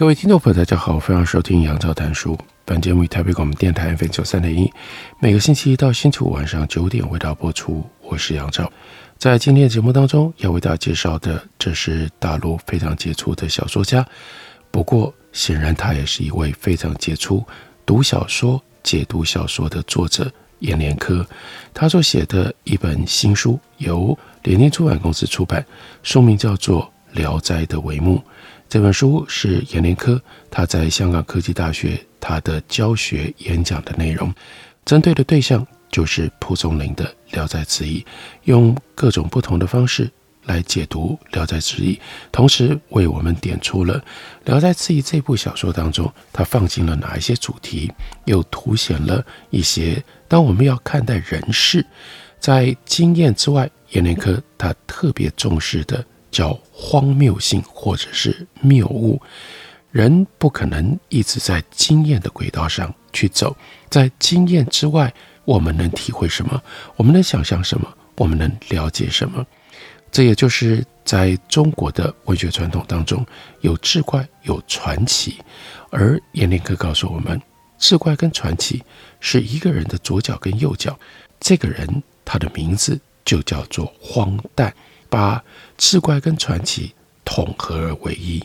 各位听众朋友，大家好，欢迎收听杨照谈书。本节目于台北广播电台 FM 九三点一，每个星期一到星期五晚上九点为大家播出。我是杨照，在今天的节目当中要为大家介绍的，这是大陆非常杰出的小说家。不过，显然他也是一位非常杰出读小说、解读小说的作者——阎连科。他所写的一本新书由联经出版公司出版，书名叫做《聊斋的帷幕》。这本书是阎连科他在香港科技大学他的教学演讲的内容，针对的对象就是蒲松龄的《聊斋志异》，用各种不同的方式来解读《聊斋志异》，同时为我们点出了《聊斋志异》这部小说当中他放进了哪一些主题，又凸显了一些当我们要看待人世，在经验之外，阎连科他特别重视的。叫荒谬性，或者是谬误。人不可能一直在经验的轨道上去走，在经验之外，我们能体会什么？我们能想象什么？我们能了解什么？这也就是在中国的文学传统当中，有志怪，有传奇。而阎连科告诉我们，志怪跟传奇是一个人的左脚跟右脚。这个人他的名字就叫做荒诞。把志怪跟传奇统合而为一，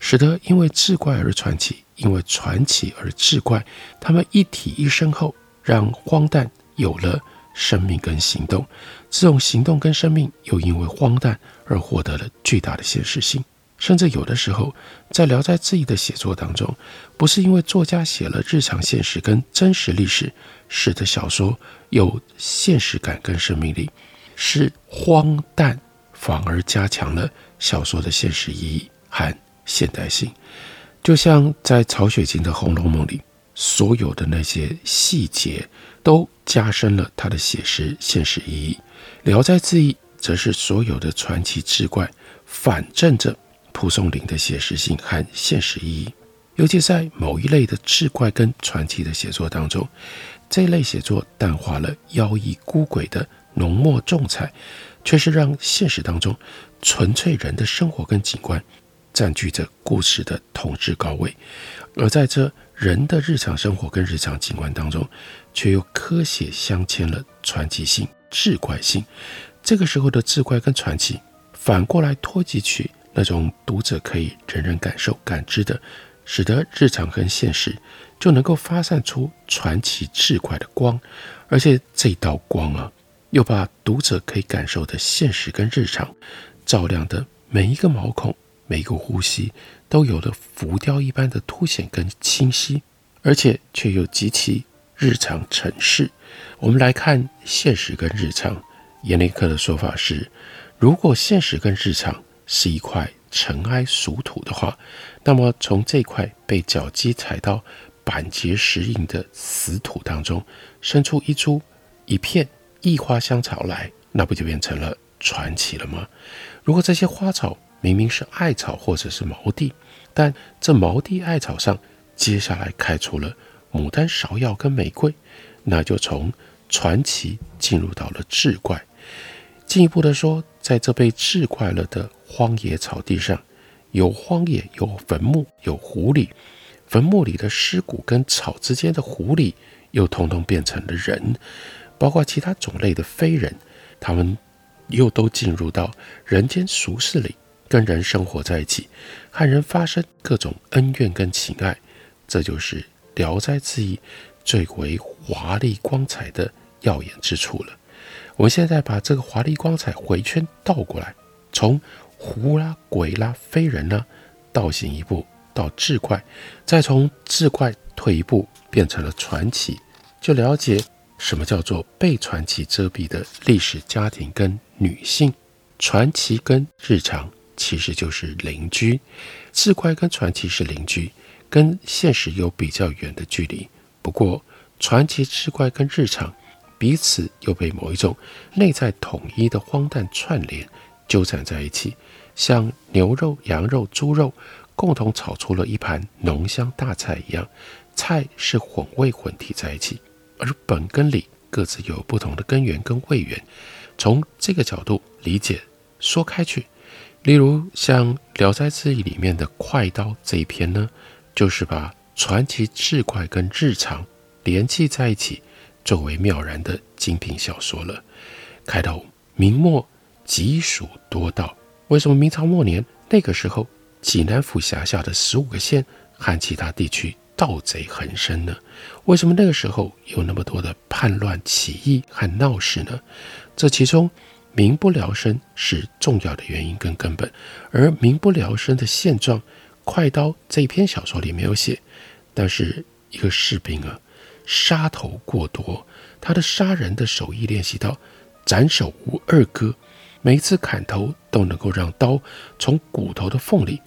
使得因为志怪而传奇，因为传奇而志怪，他们一体一生后，让荒诞有了生命跟行动。这种行动跟生命又因为荒诞而获得了巨大的现实性。甚至有的时候，在《聊斋志异》的写作当中，不是因为作家写了日常现实跟真实历史，使得小说有现实感跟生命力，是荒诞。反而加强了小说的现实意义和现代性，就像在曹雪芹的《红楼梦》里，所有的那些细节都加深了他的写实现实意义。《聊斋志异》则是所有的传奇志怪反证着蒲松龄的写实性和现实意义。尤其在某一类的志怪跟传奇的写作当中，这类写作淡化了妖异孤鬼的浓墨重彩。却是让现实当中纯粹人的生活跟景观占据着故事的统治高位，而在这人的日常生活跟日常景观当中，却又科学镶嵌了传奇性、志怪性。这个时候的志怪跟传奇，反过来托举起那种读者可以人人感受、感知的，使得日常跟现实就能够发散出传奇志怪的光，而且这道光啊。又把读者可以感受的现实跟日常照亮的每一个毛孔、每一个呼吸，都有了浮雕一般的凸显跟清晰，而且却又极其日常尘世。我们来看现实跟日常，阎连科的说法是：如果现实跟日常是一块尘埃俗土的话，那么从这块被脚迹踩到板结石印的死土当中，生出一株一片。异花香草来，那不就变成了传奇了吗？如果这些花草明明是艾草或者是毛地，但这毛地艾草上接下来开出了牡丹、芍药跟玫瑰，那就从传奇进入到了志怪。进一步的说，在这被志怪了的荒野草地上，有荒野，有坟墓，有狐狸，坟墓里的尸骨跟草之间的狐狸，又通通变成了人。包括其他种类的非人，他们又都进入到人间俗世里，跟人生活在一起，和人发生各种恩怨跟情爱。这就是《聊斋志异》最为华丽光彩的耀眼之处了。我们现在把这个华丽光彩回圈倒过来，从狐啦、鬼啦、非人啦，倒行一步到志怪，再从志怪退一步变成了传奇，就了解。什么叫做被传奇遮蔽的历史家庭跟女性？传奇跟日常其实就是邻居，志怪跟传奇是邻居，跟现实有比较远的距离。不过，传奇、志怪跟日常彼此又被某一种内在统一的荒诞串联纠缠在一起，像牛肉、羊肉、猪肉共同炒出了一盘浓香大菜一样，菜是混味混体在一起，而本根里各自有不同的根源跟位源。从这个角度理解说开去，例如像《聊斋志异》里面的快刀这一篇呢，就是把传奇、志怪跟日常联系在一起，作为妙然的精品小说了。开头明末极属多盗，为什么明朝末年那个时候济南府辖下的十五个县和其他地区盗贼横生呢？为什么那个时候有那么多的叛乱起义和闹事呢？这其中，民不聊生是重要的原因跟根本。而民不聊生的现状，《快刀》这篇小说里没有写。但是，一个士兵啊，杀头过多，他的杀人的手艺练习到斩首无二割，每一次砍头都能够让刀从骨头的缝里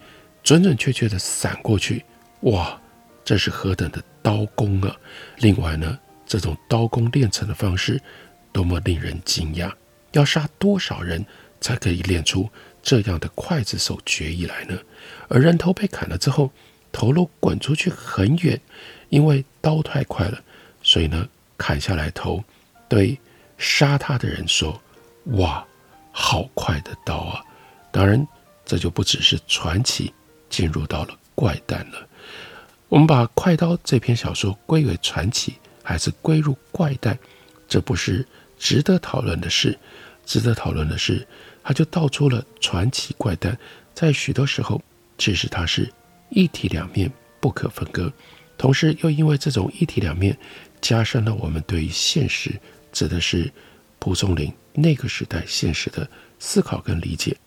准准确确地闪过去。哇，这是何等的刀工啊！另外呢，这种刀工练成的方式。多么令人惊讶！要杀多少人才可以练出这样的刽子手绝艺来呢？而人头被砍了之后，头颅滚出去很远，因为刀太快了，所以呢，砍下来头对杀他的人说：“哇，好快的刀啊！”当然，这就不只是传奇，进入到了怪诞了。我们把《快刀》这篇小说归为传奇，还是归入怪诞？这不是。值得讨论的事，值得讨论的是，它就道出了传奇怪诞，在许多时候，其实它是一体两面，不可分割。同时，又因为这种一体两面，加深了我们对于现实，指的是蒲松龄那个时代现实的思考跟理解，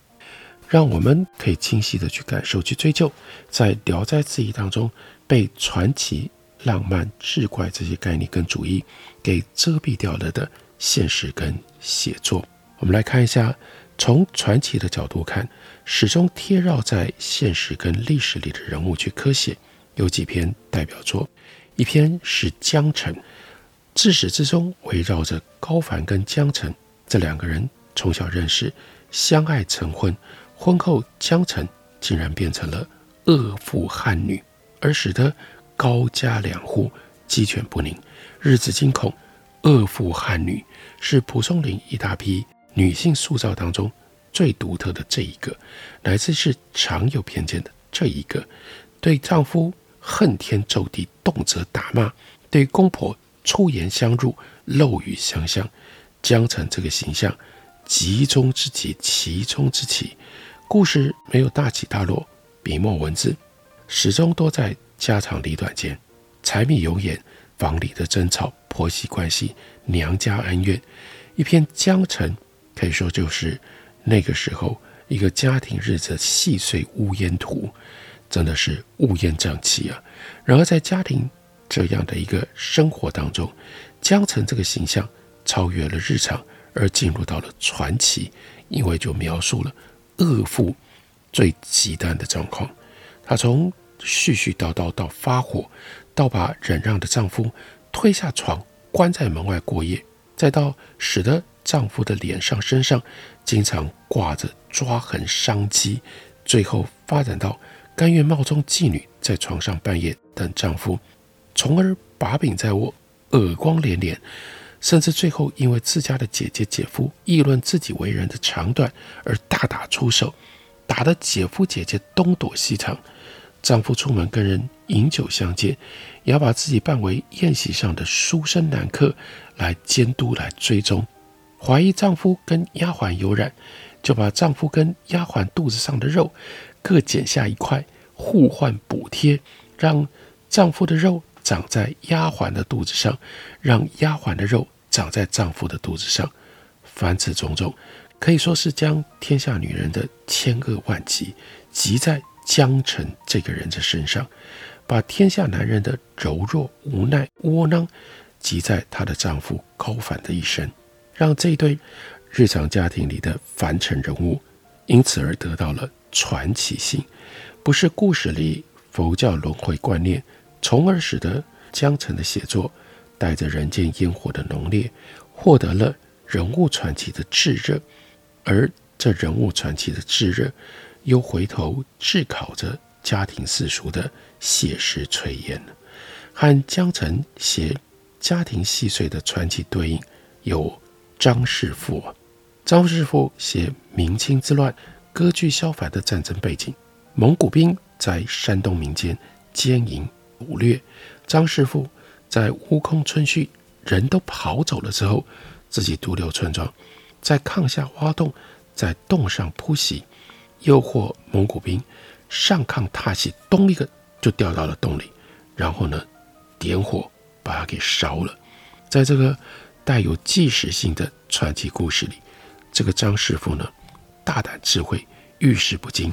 让我们可以清晰地去感受、去追究，在《聊斋志异》当中被传奇、浪漫、志怪这些概念跟主义给遮蔽掉了的。现实跟写作，我们来看一下，从传奇的角度看，始终贴绕在现实跟历史里的人物去刻写，有几篇代表作，一篇是江澄，自始至终围绕着高凡跟江澄这两个人从小认识，相爱成婚，婚后江澄竟然变成了恶妇悍女，而使得高家两户鸡犬不宁，日子惊恐。恶妇悍女是蒲松龄一大批女性塑造当中最独特的这一个，乃至是常有偏见的这一个，对丈夫恨天咒地，动辄打骂，对公婆出言相入，漏语相向。江城这个形象，集中之极，其中之奇。故事没有大起大落，笔墨文字始终都在家长里短间，柴米油盐。房里的争吵、婆媳关系、娘家恩怨，一篇江城可以说就是那个时候一个家庭日子细碎乌烟图，真的是乌烟瘴气啊！然而在家庭这样的一个生活当中，江城这个形象超越了日常，而进入到了传奇，因为就描述了恶妇最极端的状况，她从絮絮叨叨到发火。到把忍让的丈夫推下床，关在门外过夜，再到使得丈夫的脸上、身上经常挂着抓痕伤迹，最后发展到甘愿冒充妓女在床上半夜等丈夫，从而把柄在握，耳光连连，甚至最后因为自家的姐姐、姐夫议论自己为人的长短而大打出手，打得姐夫姐姐东躲西藏。丈夫出门跟人饮酒相见，也要把自己扮为宴席上的书生男客来监督、来追踪。怀疑丈夫跟丫鬟有染，就把丈夫跟丫鬟肚子上的肉各剪下一块，互换补贴，让丈夫的肉长在丫鬟的肚子上，让丫鬟的肉长在丈夫的肚子上。凡此种种，可以说是将天下女人的千恶万疾集在。江澄这个人的身上，把天下男人的柔弱、无奈、窝囊，集在她的丈夫高繁的一身，让这对日常家庭里的凡尘人物，因此而得到了传奇性，不是故事里佛教轮回观念，从而使得江澄的写作带着人间烟火的浓烈，获得了人物传奇的炙热，而这人物传奇的炙热，又回头炙烤着家庭世俗的写实炊烟。和江城写家庭细碎的传奇对应，有张世复。张世复写明清之乱，割据削藩的战争背景，蒙古兵在山东民间奸淫掳掠。张世复在乌空村序，人都跑走了之后，自己独留村庄，在炕下挖洞，在洞上铺席，诱惑蒙古兵上炕踏席，咚一个就掉到了洞里，然后呢，点火把它给烧了。在这个带有纪实性的传奇故事里，这个张师傅呢，大胆智慧，遇事不惊，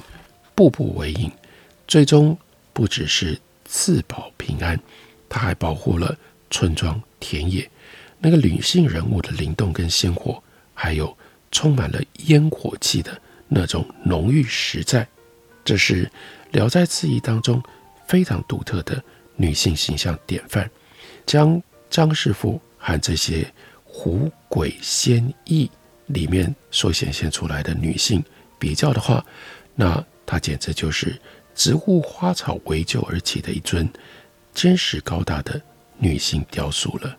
步步为营，最终不只是自保平安，他还保护了村庄田野。那个女性人物的灵动跟鲜活，还有充满了烟火气的那种浓郁实在，这是《聊斋志异》当中非常独特的女性形象典范。将张师傅和这些狐鬼仙异里面所显现出来的女性比较的话，那她简直就是植物花草围就而起的一尊坚实高大的女性雕塑了。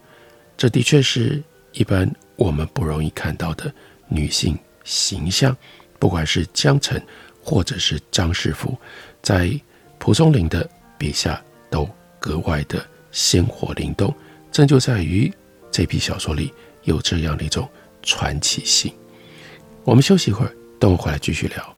这的确是一般我们不容易看到的女性形象，不管是江城或者是张世福，在蒲松龄的笔下都格外的鲜活灵动。正就在于这批小说里有这样的一种传奇性。我们休息一会儿，等我回来继续聊。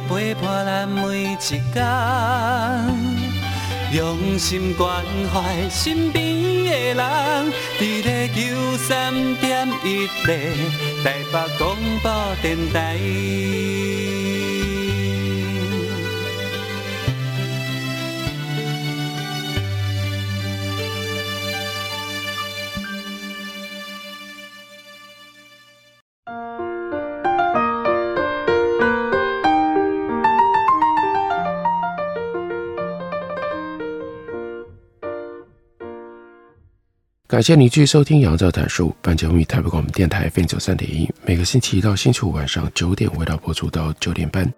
陪伴咱每一天，用心关怀身边的人，伫咧九三点一台北广播电台。感谢你继续收听杨照谈书，本节目台北广播电台 FM 九三点一，每个星期一到星期五晚上九点为大家播出到九点半。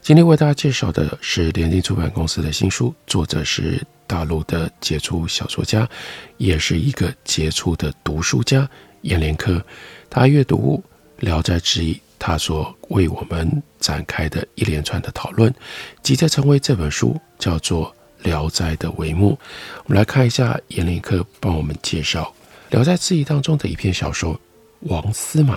今天为大家介绍的是联经出版公司的新书，作者是大陆的杰出小说家，也是一个杰出的读书家阎连科。他阅读《聊斋志异》，他所为我们展开的一连串的讨论，即将成为这本书叫做。《聊斋》的帷幕，我们来看一下阎连科帮我们介绍《聊斋志异》当中的一篇小说《王司马》。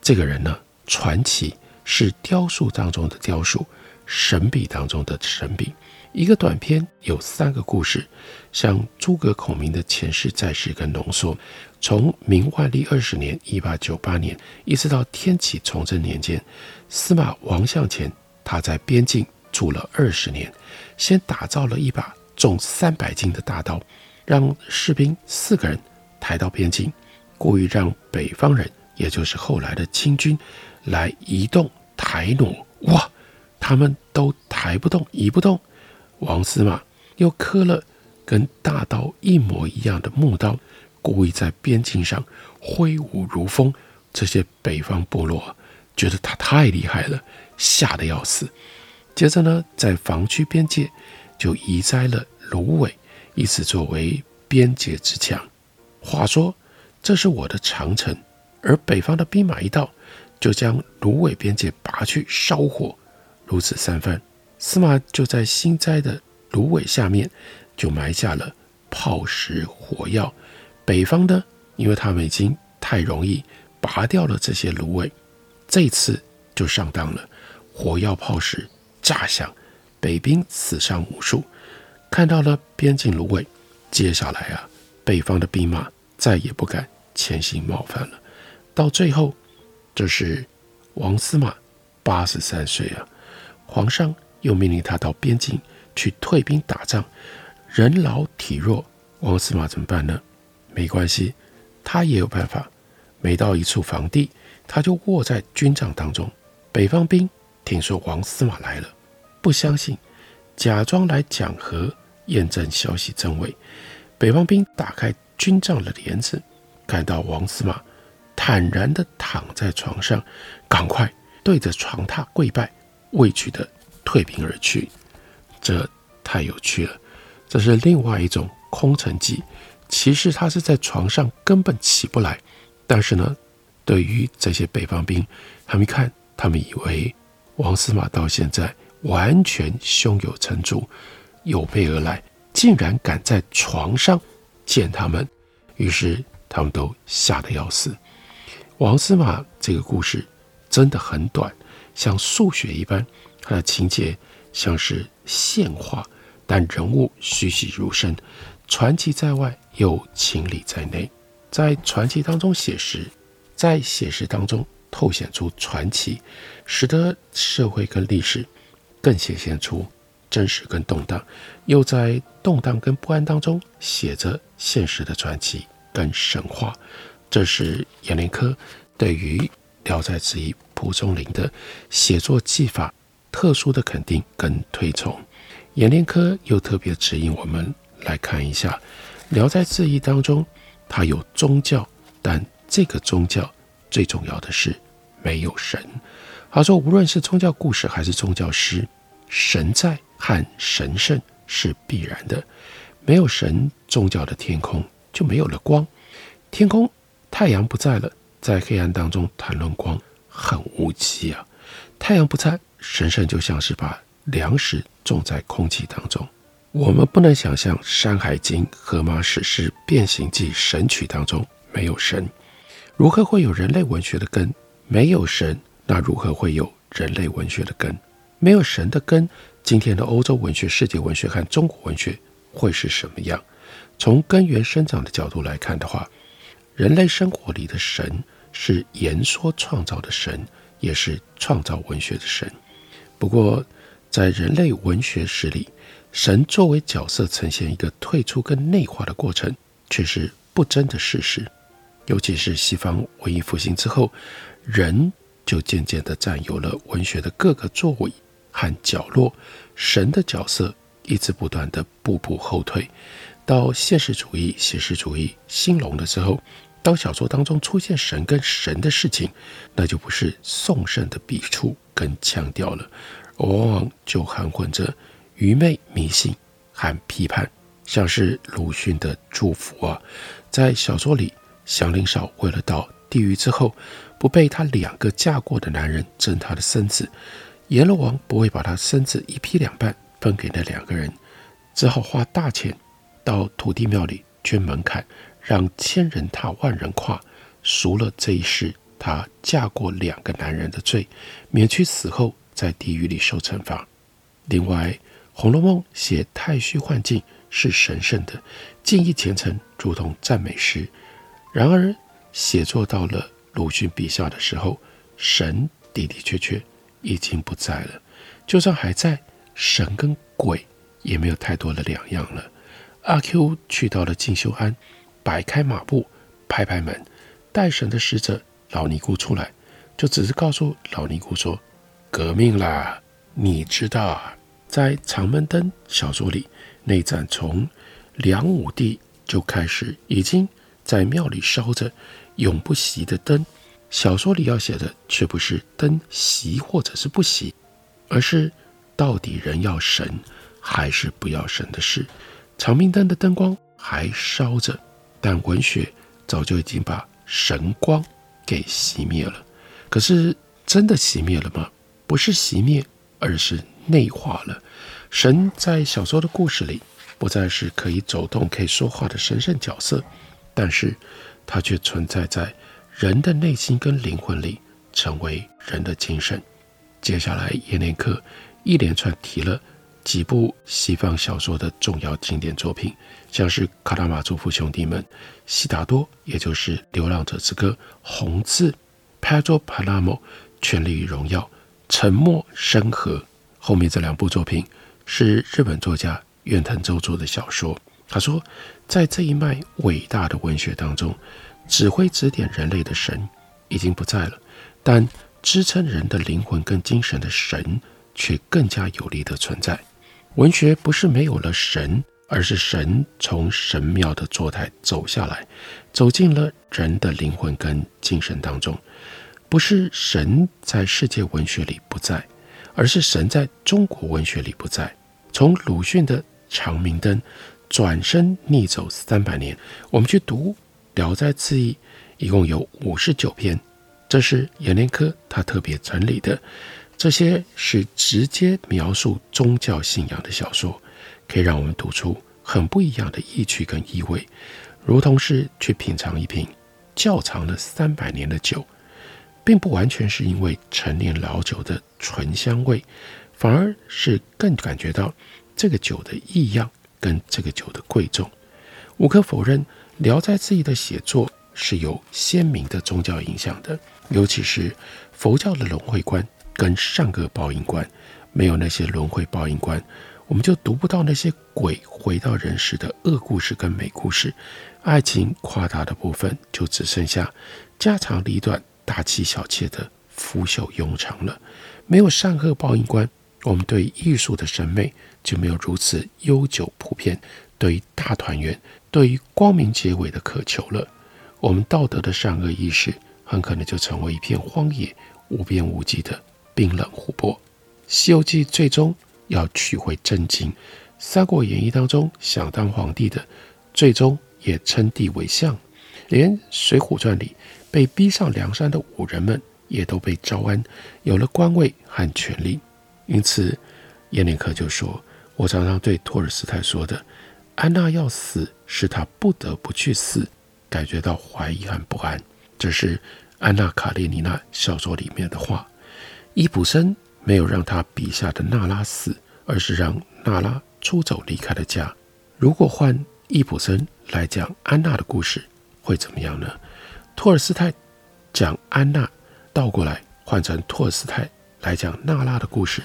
这个人呢，传奇是雕塑当中的雕塑，神笔当中的神笔。一个短篇有三个故事，像诸葛孔明的前世在世跟浓缩，从明万历二十年（一八九八年）一直到天启崇祯年间，司马王向前他在边境住了二十年。先打造了一把重三百斤的大刀，让士兵四个人抬到边境，故意让北方人，也就是后来的清军，来移动抬挪。哇，他们都抬不动，移不动。王司马又刻了跟大刀一模一样的木刀，故意在边境上挥舞如风。这些北方部落觉得他太厉害了，吓得要死。接着呢，在防区边界就移栽了芦苇，以此作为边界之墙。话说，这是我的长城，而北方的兵马一到，就将芦苇边界拔去烧火。如此三番，司马就在新栽的芦苇下面就埋下了炮石火药。北方呢，因为他们已经太容易拔掉了这些芦苇，这次就上当了，火药炮石炸响，北兵死伤无数。看到了边境芦苇，接下来啊，北方的兵马再也不敢前行冒犯了。到最后，这是王司马八十三岁啊，皇上又命令他到边境去退兵打仗，人老体弱，王司马怎么办呢？没关系，他也有办法。每到一处防地，他就卧在军帐当中。北方兵听说王司马来了，不相信，假装来讲和验证消息真伪。北方兵打开军帐的帘子，看到王司马坦然地躺在床上，赶快对着床榻跪拜，畏惧地退兵而去。这太有趣了，这是另外一种空城计。其实他是在床上根本起不来。但是呢，对于这些北方兵，他们一看，他们以为王司马到现在完全胸有成竹，有备而来，竟然敢在床上见他们，于是他们都吓得要死。王司马这个故事真的很短，像数学一般，它的情节像是线画，但人物栩栩如生，传奇在外，又情理在内。在传奇当中写实，在写实当中透显出传奇，使得社会跟历史更显现出真实跟动荡；又在动荡跟不安当中写着现实的传奇跟神话。这是阎连科对于《聊斋志异》蒲松龄的写作技法特殊的肯定跟推崇。阎连科又特别指引我们来看一下《聊斋志异》当中。它有宗教，但这个宗教最重要的是没有神。他说，无论是宗教故事还是宗教诗，神在和神圣是必然的。没有神，宗教的天空就没有了光。天空太阳不在了，在黑暗当中谈论光很无稽啊。太阳不在，神圣就像是把粮食种在空气当中。我们不能想象《山海经》《荷马史诗》《变形记》《神曲》当中没有神，如何会有人类文学的根？没有神，那如何会有人类文学的根？没有神的根，今天的欧洲文学、世界文学和中国文学会是什么样？从根源生长的角度来看的话，人类生活里的神是言说创造的神，也是创造文学的神。不过，在人类文学史里，神作为角色呈现一个退出跟内化的过程，却是不争的事实。尤其是西方文艺复兴之后，人就渐渐地占有了文学的各个座位和角落，神的角色一直不断地步步后退。到现实主义、写实主义兴隆的时候，当小说当中出现神跟神的事情，那就不是颂圣的笔触跟腔调了，往往就含混着。愚昧、迷信和批判，像是鲁迅的祝福啊，在小说里，祥林嫂为了到地狱之后，不被他两个嫁过的男人争他的身子，阎罗王不会把他身子一劈两半分给那两个人，只好花大钱到土地庙里捐门槛，让千人踏万人跨，赎了这一世他嫁过两个男人的罪，免去死后在地狱里受惩罚。另外，《红楼梦》写太虚幻境是神圣的，敬意虔诚，如同赞美诗。然而，写作到了鲁迅笔下的时候，神的的确确已经不在了。就算还在，神跟鬼也没有太多的两样了。阿 Q 去到了静修庵，摆开马步，拍拍门，代神的使者老尼姑出来，就只是告诉老尼姑说：“革命啦！你知道啊，在长门灯小说里，那盏从梁武帝就开始已经在庙里烧着永不熄的灯。小说里要写的却不是灯熄或者是不熄，而是到底人要神还是不要神的事。长明灯的灯光还烧着，但文学早就已经把神光给熄灭了。可是真的熄灭了吗？不是熄灭，而是内化了。神在小说的故事里不再是可以走动、可以说话的神圣角色，但是它却存在在人的内心跟灵魂里，成为人的精神。接下来，阎连克一连串提了。几部西方小说的重要经典作品，像是《卡拉马祖夫兄弟们》、《悉达多》，也就是《流浪者之歌》、《红字》、Pedro Palamo《权力与荣耀》、《沉默深河》。后面这两部作品是日本作家远藤周作的小说。他说，在这一脉伟大的文学当中，指挥指点人类的神已经不在了，但支撑人的灵魂跟精神的神却更加有力的存在。文学不是没有了神，而是神从神庙的坐台走下来，走进了人的灵魂跟精神当中。不是神在世界文学里不在，而是神在中国文学里不在。从鲁迅的《长明灯》转身逆走三百年，我们去读《聊斋志异》，一共有五十九篇，这是阎连科他特别整理的。这些是直接描述宗教信仰的小说，可以让我们读出很不一样的意趣跟意味，如同是去品尝一瓶窖藏了三百年的酒，并不完全是因为陈年老酒的醇香味，反而是更感觉到这个酒的异样跟这个酒的贵重。无可否认，《聊斋志异》的写作是有鲜明的宗教影响的，尤其是佛教的轮回观。跟善恶报应观，没有那些轮回报应观，我们就读不到那些鬼回到人世的恶故事跟美故事。爱情夸大的部分就只剩下家长里短、大妻小妾的腐朽庸常了。没有善恶报应观，我们对艺术的审美就没有如此悠久普遍。对于大团圆，对于光明结尾的渴求了，我们道德的善恶意识很可能就成为一片荒野，无边无际的。冰冷湖泊，《西游记》最终要取回真经，《三国演义》当中想当皇帝的，最终也称帝为相，连《水浒传》里被逼上梁山的武人们，也都被招安，有了官位和权力。因此，阎连克就说：“我常常对托尔斯泰说的，安娜要死，是她不得不去死，感觉到怀疑和不安。”这是《安娜·卡列尼娜》小说里面的话。伊普森没有让他笔下的娜拉死，而是让娜拉出走离开了家。如果换伊普森来讲安娜的故事，会怎么样呢？托尔斯泰讲安娜，倒过来换成托尔斯泰来讲娜拉的故事，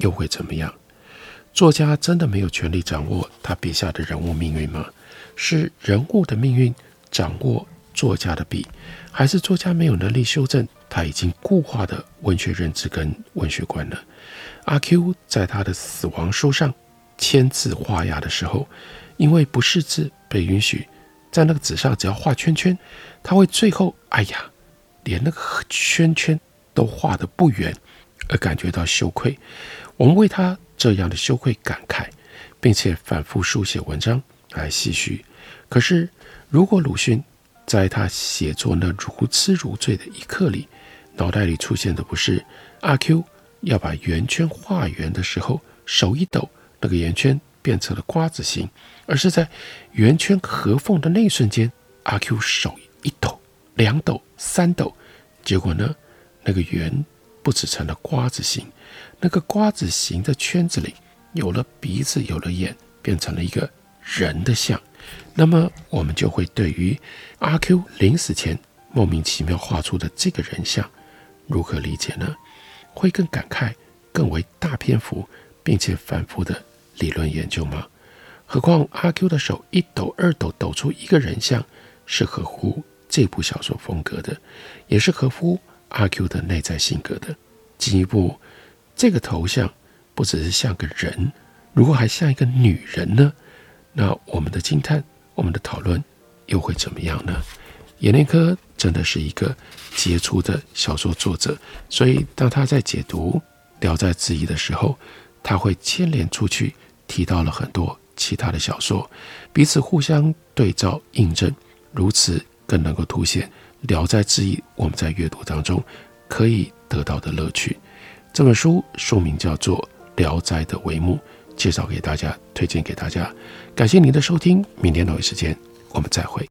又会怎么样？作家真的没有权利掌握他笔下的人物命运吗？是人物的命运掌握作家的笔，还是作家没有能力修正？他已经固化的文学认知跟文学观了。阿 Q 在他的死亡书上签字画押的时候，因为不识字，被允许在那个纸上只要画圈圈，他会最后哎呀，连那个圈圈都画得不圆，而感觉到羞愧。我们为他这样的羞愧感慨，并且反复书写文章来唏嘘。可是如果鲁迅在他写作那如痴如醉的一刻里，脑袋里出现的不是阿 Q 要把圆圈画圆的时候手一抖，那个圆圈变成了瓜子形，而是在圆圈合缝的那一瞬间，阿 Q 手一抖，两抖，三抖，结果呢，那个圆不只成了瓜子形，那个瓜子形的圈子里有了鼻子，有了眼，变成了一个人的像。那么我们就会对于阿 Q 临死前莫名其妙画出的这个人像。如何理解呢？会更感慨，更为大篇幅并且反复的理论研究吗？何况阿 Q 的手一抖二抖，抖出一个人像，是合乎这部小说风格的，也是合乎阿 Q 的内在性格的。进一步，这个头像不只是像个人，如果还像一个女人呢？那我们的惊叹，我们的讨论又会怎么样呢？阎连科真的是一个杰出的小说作者，所以当他在解读《聊斋志异》的时候，他会牵连出去，提到了很多其他的小说，彼此互相对照印证，如此更能够凸显《聊斋志异》我们在阅读当中可以得到的乐趣。这本书书名叫做《聊斋的帷幕》，介绍给大家，推荐给大家。感谢您的收听，明天同一时间我们再会。